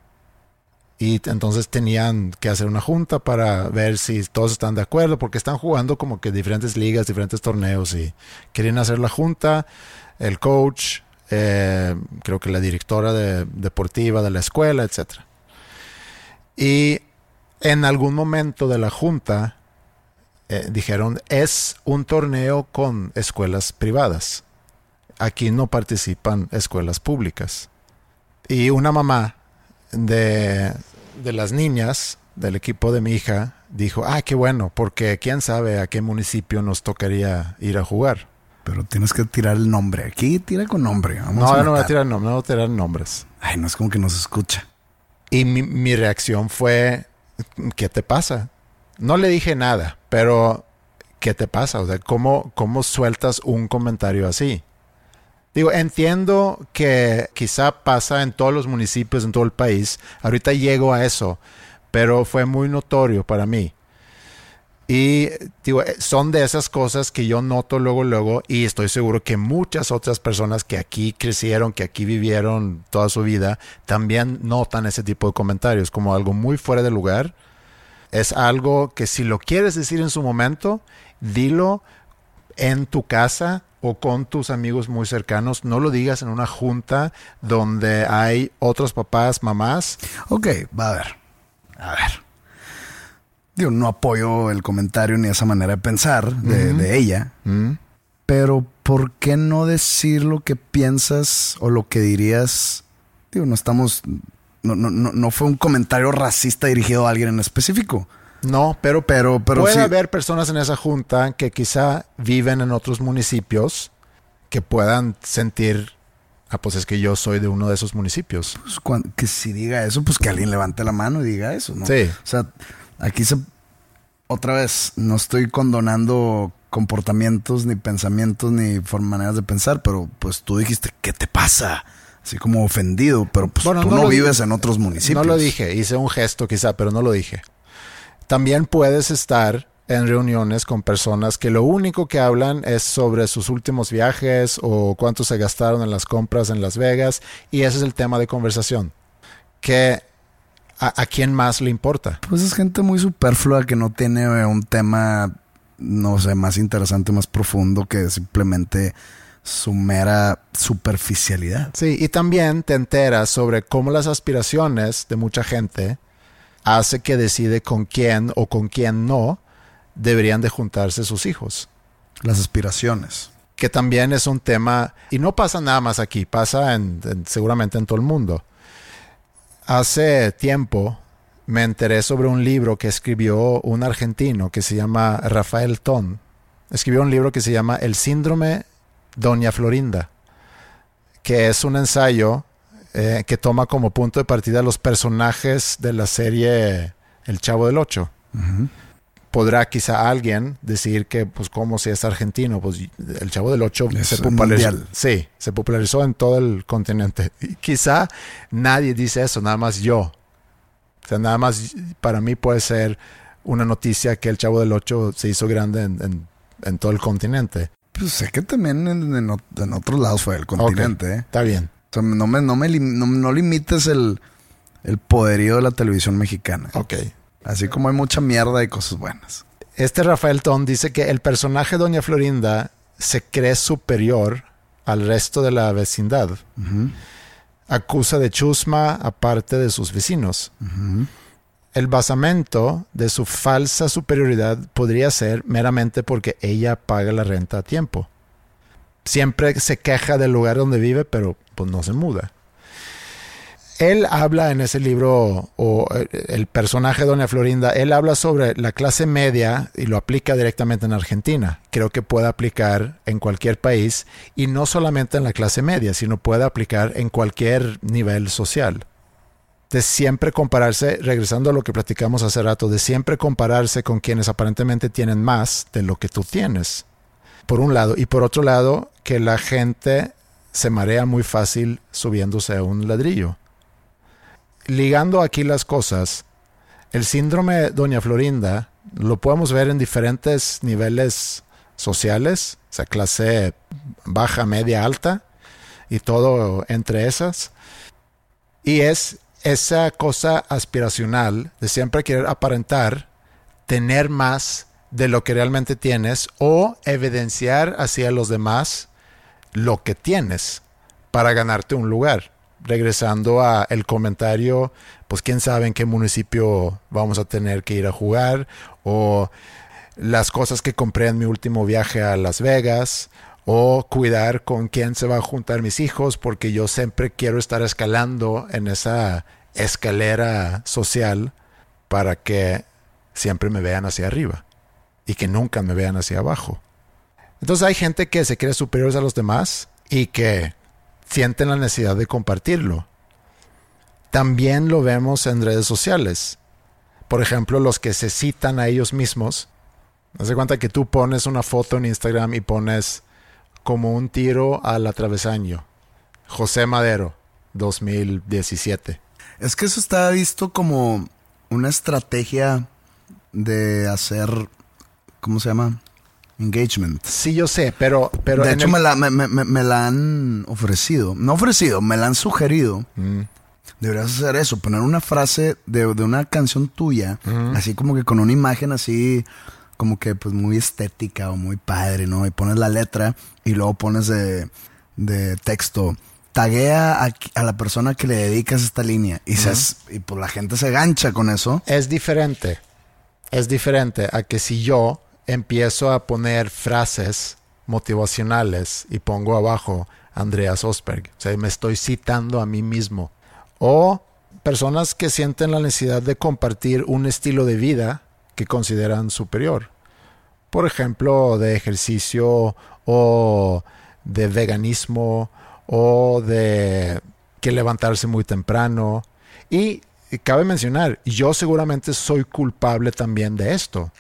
Y entonces tenían que hacer una junta para ver si todos están de acuerdo, porque están jugando como que diferentes ligas, diferentes torneos y querían hacer la junta. El coach, eh, creo que la directora de, deportiva de la escuela, etc. Y en algún momento de la junta eh, dijeron, es un torneo con escuelas privadas. Aquí no participan escuelas públicas. Y una mamá de, de las niñas del equipo de mi hija dijo, ah, qué bueno, porque quién sabe a qué municipio nos tocaría ir a jugar. Pero tienes que tirar el nombre. Aquí tira con nombre. Vamos no, yo no voy a tirar nombres, no voy a tirar nombres. Ay, no es como que nos escucha. Y mi, mi reacción fue, ¿qué te pasa? No le dije nada, pero ¿qué te pasa? O sea, ¿cómo, cómo sueltas un comentario así? Digo, entiendo que quizá pasa en todos los municipios, en todo el país. Ahorita llego a eso, pero fue muy notorio para mí. Y digo, eh, son de esas cosas que yo noto luego, luego, y estoy seguro que muchas otras personas que aquí crecieron, que aquí vivieron toda su vida, también notan ese tipo de comentarios como algo muy fuera de lugar. Es algo que si lo quieres decir en su momento, dilo en tu casa o con tus amigos muy cercanos. No lo digas en una junta donde hay otros papás, mamás. Ok, va a ver. A ver. Digo, no apoyo el comentario ni esa manera de pensar de, de ella. ¿Mm? Pero, ¿por qué no decir lo que piensas o lo que dirías? Digo, no estamos. No, no, no, no fue un comentario racista dirigido a alguien en específico. No, pero, Pero, pero puede sí. haber personas en esa junta que quizá viven en otros municipios que puedan sentir, ah, pues es que yo soy de uno de esos municipios. pues, que si diga eso, pues que alguien levante la mano y diga eso, ¿no? Sí. O sea, aquí se. Otra vez, no estoy condonando comportamientos, ni pensamientos, ni maneras de pensar, pero pues tú dijiste, ¿qué te pasa? Así como ofendido, pero pues Bueno, tú no vives en otros municipios. No lo dije, hice un gesto quizá, pero no lo dije. También puedes estar en reuniones con personas que lo único que hablan es sobre sus últimos viajes o cuánto se gastaron en las compras en Las Vegas y ese es el tema de conversación. Que a, a quién más le importa. Pues es gente muy superflua que no tiene eh, un tema, no sé, más interesante, más profundo que simplemente su mera superficialidad. Sí, y también te enteras sobre cómo las aspiraciones de mucha gente hace que decide con quién o con quién no deberían de juntarse sus hijos. Las aspiraciones. que también es un tema, y no pasa nada más aquí, pasa en, en- seguramente en todo el mundo. Hace tiempo me enteré sobre un libro que escribió un argentino que se llama Rafael Ton. Escribió un libro que se llama El síndrome Doña Florinda, que es un ensayo eh, que toma como punto de partida los personajes de la serie El Chavo del Ocho podrá quizá alguien decir que, pues, como si es argentino, pues el Chavo del Ocho Es se popularizó. mundial. Sí, se popularizó en todo el continente. Y quizá nadie dice eso, nada más yo. O sea, nada más para mí puede ser una noticia que el Chavo del Ocho se hizo grande en, en- en todo el continente. Pues sé que también en, en ot- en otros lados fue el continente, ¿eh? Está bien. O sea, no, me, no, me no, no limites el, el poderío de la televisión mexicana. Ok. Así como hay mucha mierda y cosas buenas. Este Rafael Ton dice que el personaje Doña Florinda se cree superior al resto de la vecindad. Acusa de chusma aparte de sus vecinos. El basamento de su falsa superioridad podría ser meramente porque ella paga la renta a tiempo. Siempre se queja del lugar donde vive, pero pues no se muda. Él habla en ese libro, o eh, el personaje de Doña Florinda, él habla sobre la clase media y lo aplica directamente en Argentina. Creo que puede aplicar en cualquier país y no solamente en la clase media, sino puede aplicar en cualquier nivel social. De siempre compararse, regresando a lo que platicamos hace rato, de siempre compararse con quienes aparentemente tienen más de lo que tú tienes. Por un lado. Y por otro lado, que la gente se marea muy fácil subiéndose a un ladrillo ligando aquí las cosas, el síndrome Doña Florinda lo podemos ver en diferentes niveles sociales, o clase baja, media, alta, y todo entre esas. Y es esa cosa aspiracional de siempre querer aparentar, tener más de lo que realmente tienes o evidenciar hacia los demás lo que tienes para ganarte un lugar regresando a el comentario, pues quién sabe en qué municipio vamos a tener que ir a jugar o las cosas que compré en mi último viaje a Las Vegas o cuidar con quién se va a juntar mis hijos porque yo siempre quiero estar escalando en esa escalera social para que siempre me vean hacia arriba y que nunca me vean hacia abajo. Entonces hay gente que se cree superiores a los demás y que sienten la necesidad de compartirlo. También lo vemos en redes sociales. Por ejemplo, los que se citan a ellos mismos. Haz cuenta que tú pones una foto en Instagram y pones como un tiro al atravesaño. José Madero, 2017. Es que eso está visto como una estrategia de hacer, ¿cómo se llama? Engagement. Sí, yo sé, pero... pero de hecho, me, la, me, me, me, la, han ofrecido. No ofrecido, me la han sugerido. Mm. Deberías hacer eso, poner una frase de, de una canción tuya, mm. así como que con una imagen así, como que pues muy estética o muy padre, ¿no? Y pones la letra y luego pones de, de texto taguea a, la persona que le dedicas esta línea y, y pues la gente se gancha con eso. Es diferente. Es diferente a que si yo empiezo a poner frases motivacionales y pongo abajo Andreas Osberg. O sea, me estoy citando a mí mismo. O personas que sienten la necesidad de compartir un estilo de vida que consideran superior. Por ejemplo, de ejercicio o de veganismo o de que levantarse muy temprano. Y, cabe mencionar, yo seguramente soy culpable también de esto.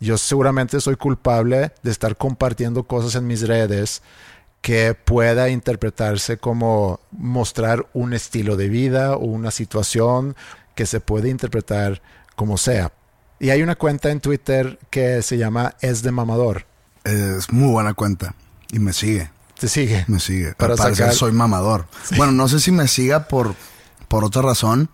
Yo seguramente soy culpable de estar compartiendo cosas en mis redes que pueda interpretarse como mostrar un estilo de vida o una situación que se puede interpretar como sea. Y hay una cuenta en Twitter que se llama Es de Mamador. Es muy buena cuenta y me sigue. Te sigue. Me sigue. Para sacar... soy mamador. Bueno, no sé si me siga por, por otra razón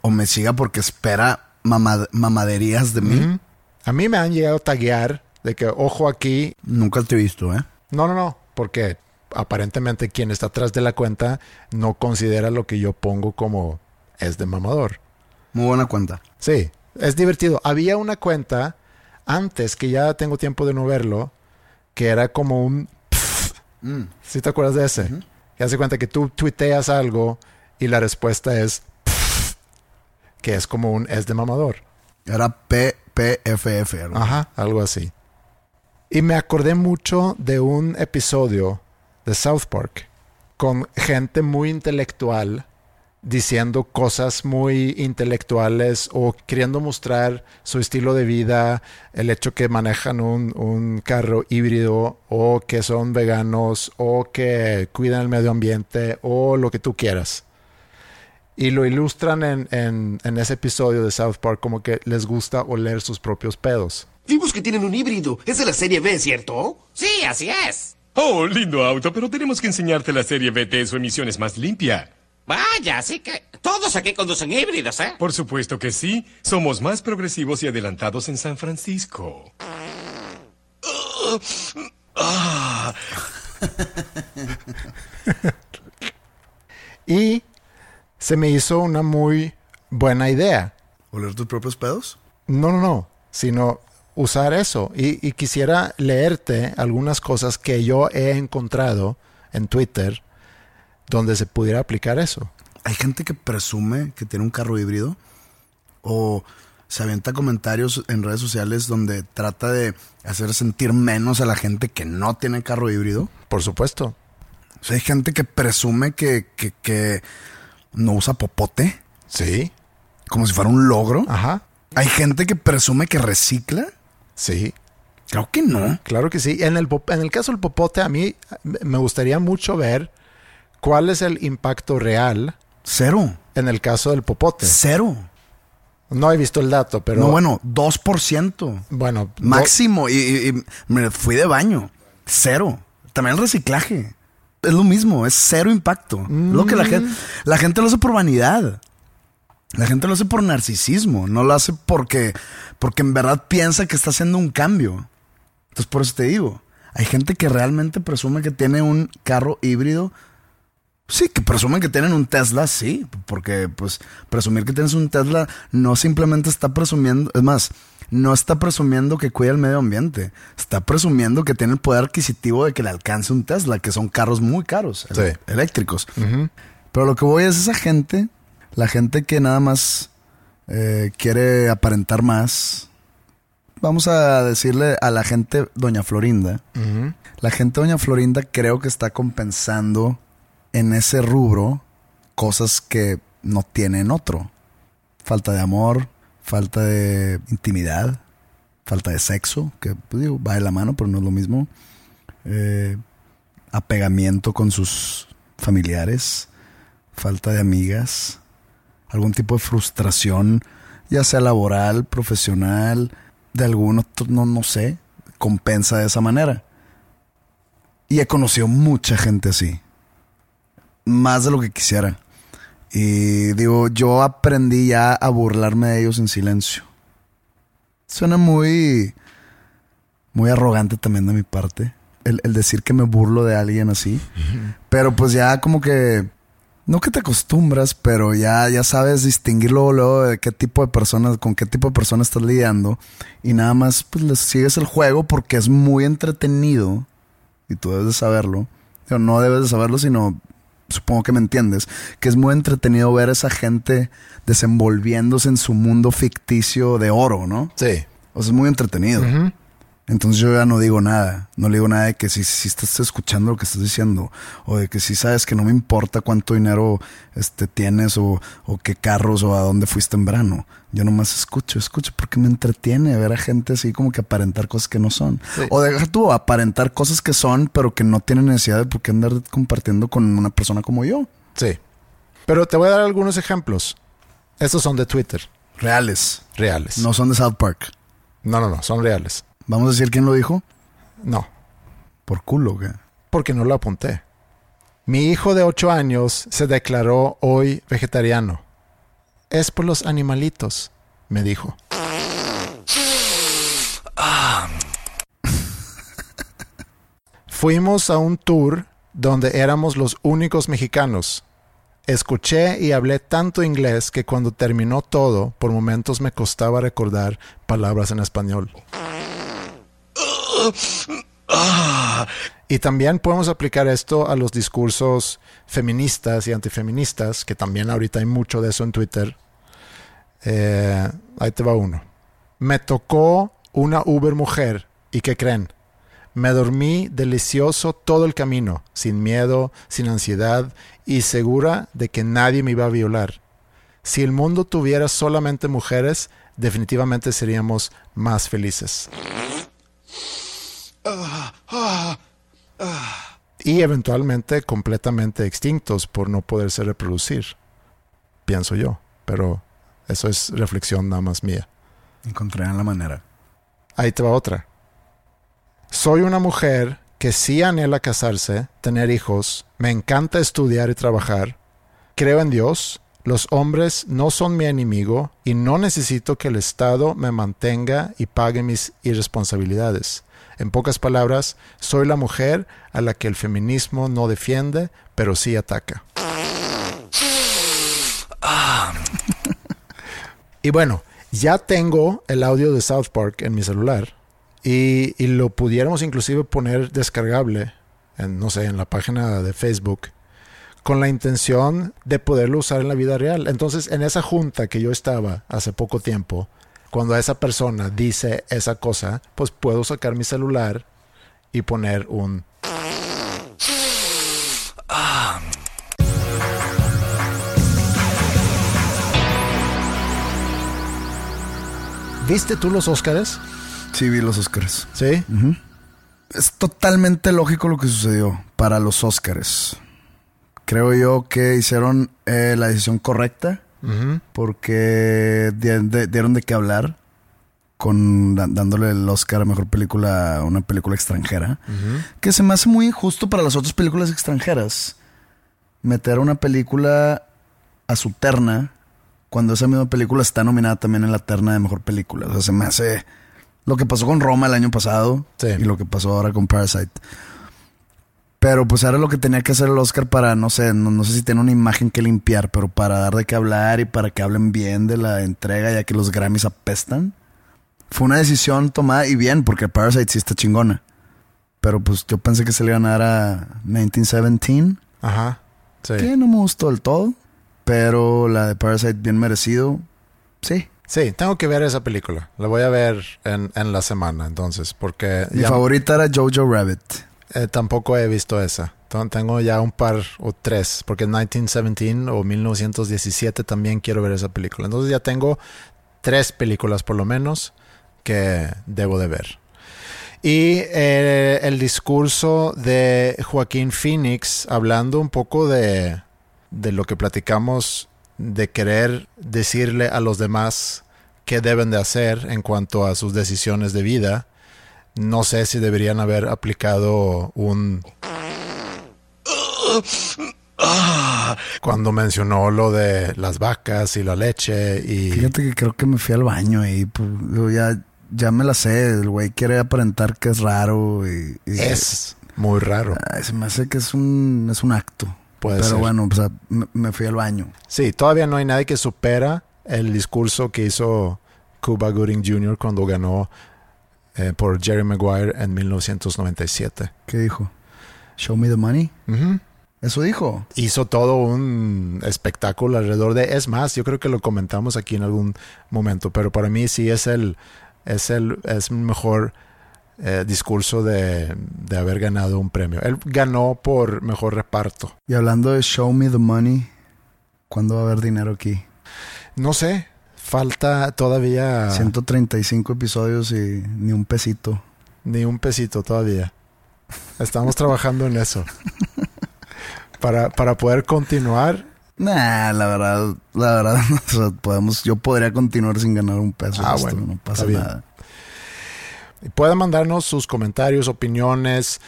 o me siga porque espera mamaderías de mí. A mí me han llegado a taguear de que, ojo aquí. Nunca te he visto, ¿eh? No, no, no. Porque aparentemente quien está atrás de la cuenta no considera lo que yo pongo como es de mamador. Muy buena cuenta. Sí, es divertido. Había una cuenta antes que ya tengo tiempo de no verlo, que era como un Mm. ¿Sí te acuerdas de ese? Y hace cuenta que tú tuiteas algo y la respuesta es que es como un es de mamador. Era PPFF. Ajá, algo así. Y me acordé mucho de un episodio de South Park con gente muy intelectual diciendo cosas muy intelectuales o queriendo mostrar su estilo de vida, el hecho que manejan un, carro híbrido o que son veganos o que cuidan el medio ambiente o lo que tú quieras. Y lo ilustran en, en ese episodio de South Park como que les gusta oler sus propios pedos. Vimos que tienen un híbrido. Es de la serie B, ¿cierto? Sí, así es. Oh, lindo auto, pero tenemos que enseñarte la serie BT. Su emisión es más limpia. Vaya, así que todos aquí conducen híbridos, ¿eh? Por supuesto que sí. Somos más progresivos y adelantados en San Francisco. y se me hizo una muy buena idea. ¿Oler tus propios pedos? No, no, no. Sino usar eso. Y, y quisiera leerte algunas cosas que yo he encontrado en Twitter donde se pudiera aplicar eso. Hay gente que presume que tiene un carro híbrido o se avienta comentarios en redes sociales donde trata de hacer sentir menos a la gente que no tiene carro híbrido. Por supuesto. hay gente que presume que, que, no usa popote. Sí. Como si fuera un logro. Ajá. Hay gente que presume que recicla. Sí. Creo que no. Claro que sí. En el, en el caso del popote, a mí me gustaría mucho ver ¿Cuál es el impacto real? Cero. En el caso del popote. Cero. No he visto el dato, pero. No, bueno, 2%. Bueno. Máximo. Y, me fui de baño. Cero. También el reciclaje. Es lo mismo, es cero impacto. Lo que la gente, la gente lo hace por vanidad. La gente lo hace por narcisismo. No lo hace porque, porque en verdad piensa que está haciendo un cambio. Entonces, por eso te digo. Hay gente que realmente presume que tiene un carro híbrido Sí, que presumen que tienen un Tesla, sí, porque pues presumir que tienes un Tesla no simplemente está presumiendo, es más, no está presumiendo que cuida el medio ambiente, está presumiendo que tiene el poder adquisitivo de que le alcance un Tesla, que son carros muy caros, eléctricos. Pero lo que voy es esa gente, la gente que nada más eh, quiere aparentar más. Vamos a decirle a la gente Doña Florinda. La gente Doña Florinda creo que está compensando en ese rubro cosas que no tienen otro. Falta de amor, falta de intimidad, falta de sexo, que pues, digo, va de la mano, pero no es lo mismo. Eh, apegamiento con sus familiares, falta de amigas, algún tipo de frustración, ya sea laboral, profesional, de alguno, no, no sé, compensa de esa manera. Y he conocido mucha gente así. Más de lo que quisiera. Y digo, yo aprendí ya a burlarme de ellos en silencio. Suena muy, muy arrogante también de mi parte. El, el decir que me burlo de alguien así. Pero pues ya como que no que te acostumbras, pero ya, ya sabes distinguirlo luego de qué tipo de personas, con qué tipo de personas estás lidiando. Y nada más, pues les sigues el juego porque es muy entretenido. Y tú debes de saberlo. no debes de saberlo, sino supongo que me entiendes. Que es muy entretenido ver a esa gente desenvolviéndose en su mundo ficticio de oro, ¿no? Sí. O sea, es muy entretenido. Entonces yo ya no digo nada, no le digo nada de que si, si estás escuchando lo que estás diciendo, o de que si sabes que no me importa cuánto dinero este, tienes, o, o qué carros, o a dónde fuiste en verano. Yo nomás escucho, escucho, porque me entretiene ver a gente así como que aparentar cosas que no son. O deja tú aparentar cosas que son, pero que no tienen necesidad de por qué andar compartiendo con una persona como yo. Sí. Pero te voy a dar algunos ejemplos. Estos son de Twitter. Reales. Reales. No son de South Park. No, no, no, son reales. ¿Vamos a decir quién lo dijo? No. Por culo, ¿qué? Porque no lo apunté. Mi hijo de 8 años se declaró hoy vegetariano. Es por los animalitos, me dijo. Fuimos a un tour donde éramos los únicos mexicanos. Escuché y hablé tanto inglés que cuando terminó todo, por momentos me costaba recordar palabras en español. Y también podemos aplicar esto a los discursos feministas y antifeministas, que también ahorita hay mucho de eso en Twitter. Eh, ahí te va uno. Me tocó una Uber mujer y ¿qué creen? Me dormí delicioso todo el camino, sin miedo, sin ansiedad y segura de que nadie me iba a violar. Si el mundo tuviera solamente mujeres, definitivamente seríamos más felices. Y eventualmente completamente extintos por no poderse reproducir, pienso yo. Pero eso es reflexión nada más mía. Encontrarán la manera. Ahí te va otra. Soy una mujer que sí anhela casarse, tener hijos, me encanta estudiar y trabajar, creo en Dios, los hombres no son mi enemigo y no necesito que el Estado me mantenga y pague mis irresponsabilidades. En pocas palabras, soy la mujer a la que el feminismo no defiende, pero sí ataca. y bueno, ya tengo el audio de South Park en mi celular y, y, lo pudiéramos inclusive poner descargable en, no sé, en la página de Facebook con la intención de poderlo usar en la vida real. Entonces, en esa junta que yo estaba hace poco tiempo, cuando esa persona dice esa cosa, pues puedo sacar mi celular y poner un... ¿Viste tú los Óscares? Sí, vi los Óscares. ¿Sí? Es totalmente lógico lo que sucedió para los Óscares. Creo yo que hicieron eh, la decisión correcta porque dieron de qué hablar con dándole el Oscar a mejor película a una película extranjera, que se me hace muy injusto para las otras películas extranjeras meter una película a su terna cuando esa misma película está nominada también en la terna de mejor película. O sea, se me hace lo que pasó con Roma el año pasado y lo que pasó ahora con Parasite. Pero pues era lo que tenía que hacer el Oscar para, no sé, no, sé si tiene una imagen que limpiar, pero para dar de qué hablar y para que hablen bien de la entrega, ya que los Grammys apestan. Fue una decisión tomada y bien, porque Parasite sí está chingona. Pero pues yo pensé que se le iban a dar a 1917. Ajá. Que no me gustó del todo. Pero la de Parasite bien merecido. sí. Sí, tengo que ver esa película. La voy a ver en, en la semana, entonces, porque Mi ya- favorita era Jojo Rabbit. Eh, tampoco he visto esa. Tengo ya un par o tres, porque en 1917 o 1917 también quiero ver esa película. Entonces ya tengo tres películas por lo menos que debo de ver. Y eh, el discurso de Joaquín Phoenix hablando un poco de, de lo que platicamos de querer decirle a los demás qué deben de hacer en cuanto a sus decisiones de vida. No sé si deberían haber aplicado un... Cuando mencionó lo de las vacas y la leche y... Fíjate que creo que me fui al baño y pues, ya, ya me la sé. El güey quiere aparentar que es raro y, y- Es muy raro. Se me hace que es un, es un acto. Puede Pero ser. bueno, o sea, me, me fui al baño. Sí, todavía no hay nadie que supera el discurso que hizo Cuba Gooding Jr. cuando ganó eh, por Jerry Maguire en 1997. ¿Qué dijo? Show me the money. Eso dijo. Hizo todo un espectáculo alrededor de... Es más, yo creo que lo comentamos aquí en algún momento, pero para mí sí es el, es el es mejor eh, discurso de, de haber ganado un premio. Él ganó por mejor reparto. Y hablando de show me the money, ¿cuándo va a haber dinero aquí? No sé, falta todavía 135 episodios y ni un pesito. ni un pesito todavía. Estamos trabajando en eso. Para, para poder continuar, Nah, la verdad, la verdad, o sea, podemos, yo podría continuar sin ganar un peso. Ah, bueno, no pasa nada. pueden mandarnos sus comentarios, opiniones,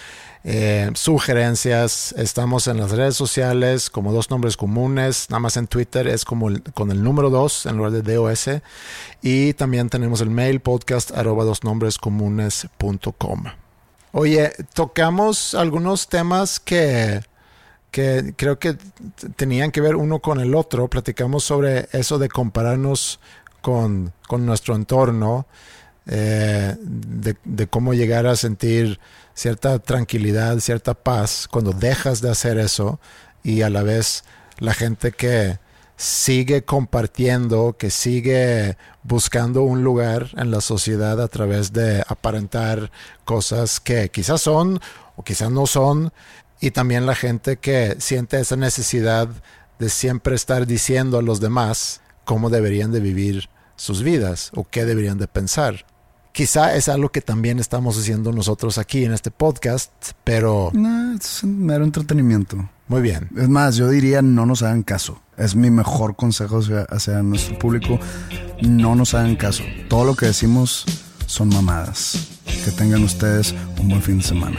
eh, sugerencias. Estamos en las redes sociales como dos nombres comunes. Nada más en Twitter es como el- con el número dos en lugar de DOS. Y también tenemos el mail podcast arroba dos nombres comunes punto com. Oye, tocamos algunos temas que, que creo que tenían que ver uno con el otro. Platicamos sobre eso de compararnos con, con nuestro entorno, eh, de, de cómo llegar a sentir cierta tranquilidad, cierta paz cuando dejas de hacer eso y a la vez la gente que sigue compartiendo, que sigue buscando un lugar en la sociedad a través de aparentar cosas que quizás son o quizás no son, y también la gente que siente esa necesidad de siempre estar diciendo a los demás cómo deberían de vivir sus vidas o qué deberían de pensar. Quizá es algo que también estamos haciendo nosotros aquí en este podcast, pero Nah, es un mero entretenimiento. muy bien. Es más, yo diría no nos hagan caso. Es mi mejor consejo hacia, hacia nuestro público. No nos hagan caso. Todo lo que decimos son mamadas. Que tengan ustedes un buen fin de semana.